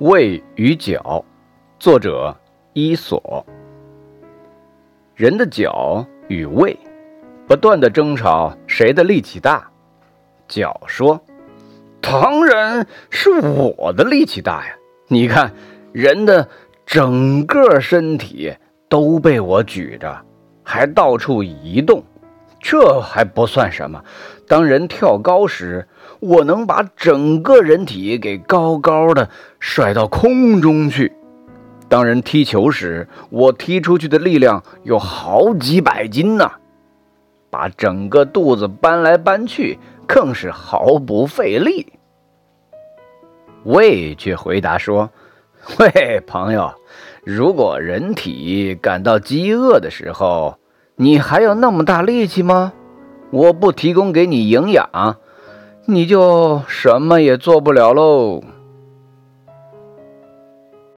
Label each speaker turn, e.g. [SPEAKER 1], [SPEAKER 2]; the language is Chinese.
[SPEAKER 1] 胃与脚，作者伊索。人的脚与胃不断的争吵，谁的力气大？脚说：“当然是我的力气大呀！你看，人的整个身体都被我举着，还到处移动，这还不算什么。当人跳高时，我能把整个人体给高高的甩到空中去。当人踢球时，我踢出去的力量有好几百斤呢，把整个肚子搬来搬去更是毫不费力。胃却回答说：“喂，朋友，如果人体感到饥饿的时候，你还有那么大力气吗？我不提供给你营养。”你就什么也做不了喽。